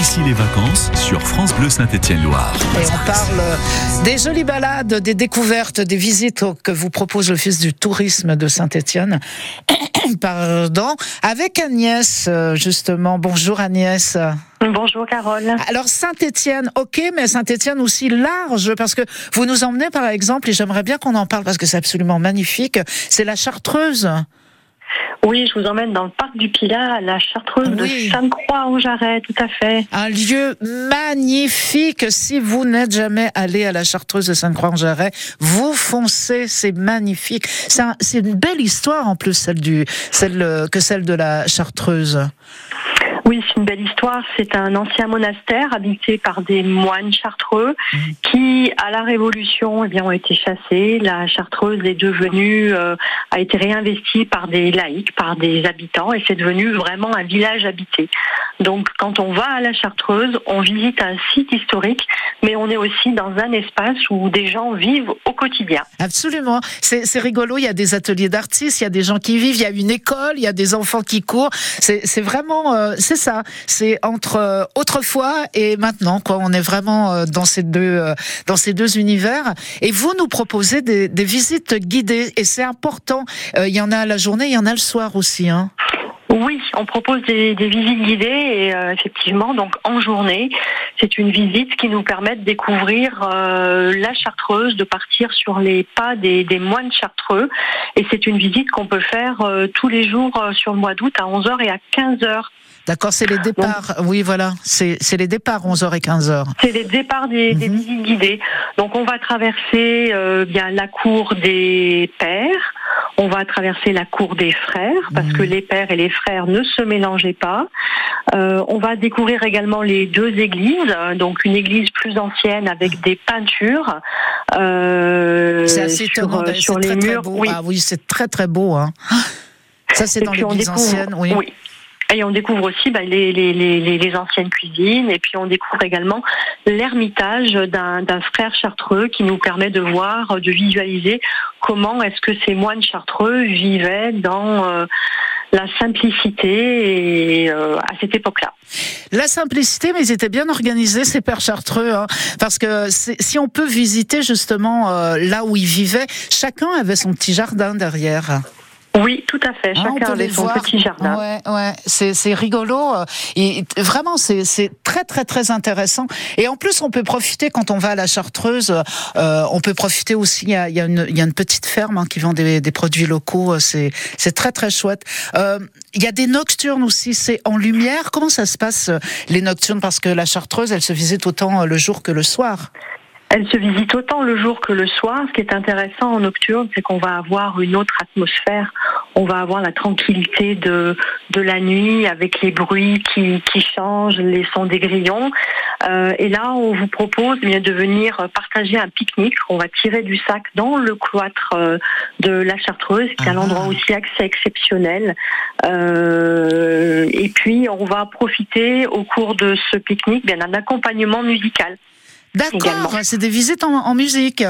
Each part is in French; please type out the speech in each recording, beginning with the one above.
ici les vacances sur France Bleu Saint-Étienne-Loire. Et on parle des jolies balades, des découvertes, des visites que vous propose l'Office du tourisme de Saint-Étienne. Pardon, avec Agnès, euh, justement. Bonjour Agnès. Bonjour Carole. Alors Saint-Étienne, ok, mais Saint-Étienne aussi large, parce que vous nous emmenez par exemple, et j'aimerais bien qu'on en parle parce que c'est absolument magnifique, c'est la Chartreuse. Oui, je vous emmène dans le parc du Pilat, à la Chartreuse Oui. de Sainte-Croix au Jarret, tout à fait. Un lieu magnifique. Si vous n'êtes jamais allé à la Chartreuse de Sainte-Croix-en-Jarret, vous foncez, c'est magnifique. C'est un- c'est une belle histoire en plus, celle du, celle euh, que celle de la Chartreuse. Oui, c'est une belle histoire. C'est un ancien monastère habité par des moines chartreux qui, à la Révolution, eh bien, ont été chassés. La Chartreuse est devenue, euh, a été réinvestie par des laïcs, par des habitants, et c'est devenu vraiment un village habité. Donc, quand on va à la Chartreuse, on visite un site historique, mais on est aussi dans un espace où des gens vivent au quotidien. Absolument. C'est rigolo. Il y a des ateliers d'artistes, il y a des gens qui vivent, il y a une école, il y a des enfants qui courent. C'est c'est vraiment, euh, c'est ça. C'est entre euh, autrefois et maintenant. Quoi. On est vraiment euh, dans ces deux, euh, dans ces deux univers. Et vous nous proposez des, des visites guidées. Et c'est important. Il y en a la journée, il y en a le soir aussi. Hein. Oui, on propose des, des visites guidées et euh, effectivement, donc en journée, c'est une visite qui nous permet de découvrir euh, la Chartreuse, de partir sur les pas des, des moines chartreux. Et c'est une visite qu'on peut faire euh, tous les jours euh, sur le mois d'août à 11h et à 15h. D'accord, c'est les départs. Oui, voilà. C'est les départs 11h et 15h. C'est les départs des, des Mhm. visites guidées. Donc on va traverser euh, bien la cour des pères, on va traverser la cour des frères parce que les pères et les frères ne se mélangeaient pas. Euh, on va découvrir également les deux églises, euh, donc une église plus ancienne avec des peintures euh, C'est assez sur, étonnant. euh, sur c'est les très, très murs. beau. Oui. Ah oui, c'est très très beau. Hein. Ça, c'est dans l'église ancienne. Oui. Et on découvre aussi bah, les, les, les, les- anciennes cuisines. Et puis on découvre également l'ermitage d'un frère chartreux qui nous permet de voir, de visualiser comment est-ce que ces moines chartreux vivaient dans euh, la simplicité et, euh, à cette époque-là. La simplicité, mais ils étaient bien organisés, ces pères chartreux, hein, parce que si on peut visiter justement euh, là où ils vivaient, chacun avait son petit jardin derrière. Oui, tout à fait. Hein, Chacun peut avait son voir. petit jardin. Ouais, ouais, c'est c'est rigolo. Et vraiment, c'est c'est très très très intéressant. Et en plus, on peut profiter quand on va à la Chartreuse. euh, on peut profiter aussi. Il y a, il y a une, il y a une petite ferme hein, qui vend des, des produits locaux. euh, C'est c'est très très chouette. Euh, il y a des nocturnes aussi. C'est en lumière. Comment ça se passe euh, les nocturnes? Parce que la Chartreuse, elle se visite autant euh, le jour que le soir. Elle se visite autant le jour que le soir. Ce qui est intéressant en nocturne, c'est qu'on va avoir une autre atmosphère. On va avoir la tranquillité de, de la nuit avec les bruits qui, qui changent, les sons des grillons. Euh, et là, on vous propose bien, de venir partager un pique-nique. On va tirer du sac dans le cloître euh, de la Chartreuse, qui est un Ah. endroit aussi assez exceptionnel. Euh, et puis, on va profiter au cours de ce pique-nique bien d'un accompagnement musical. D'accord. C'est des visites en, en musique.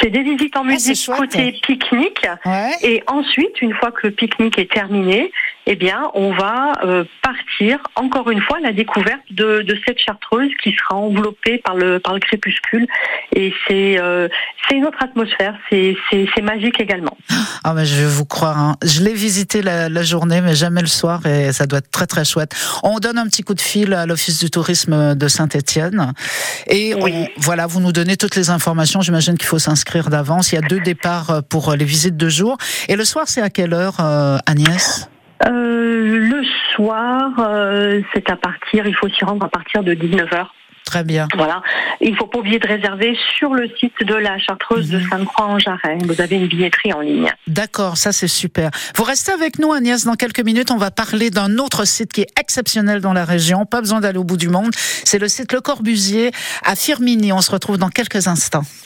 C'est des visites en Ah, c'est musique chouette. côté pique-nique. Ouais. Et ensuite, une fois que le pique-nique est terminé, eh bien, on va euh, partir encore une fois à la découverte de, de cette chartreuse qui sera enveloppée par le par le crépuscule. Et c'est euh, une autre atmosphère. C'est magique également. Ah mais je vais vous croire. hein. Je l'ai visité la, la journée, mais jamais le soir, et ça doit être très très chouette. On donne un petit coup de fil à l'office du tourisme de Saint-Étienne, et on- voilà, vous nous donnez toutes les informations. J'imagine qu'il faut s'inscrire d'avance. Il y a deux départs euh, pour les visites de jour. Et le soir, c'est à quelle heure, euh, Agnès? Le soir, euh, c'est à partir. Il faut s'y rendre à partir de 19 h Très bien. Voilà. Il faut pas oublier de réserver sur le site de la Chartreuse de Mhm. Sainte-Croix-en-Jarret. Vous avez une billetterie en ligne. D'accord, ça c'est super. Vous restez avec nous, Agnès. Dans quelques minutes, on va parler d'un autre site qui est exceptionnel dans la région. Pas besoin d'aller au bout du monde. C'est le site Le Corbusier à Firminy. On se retrouve dans quelques instants.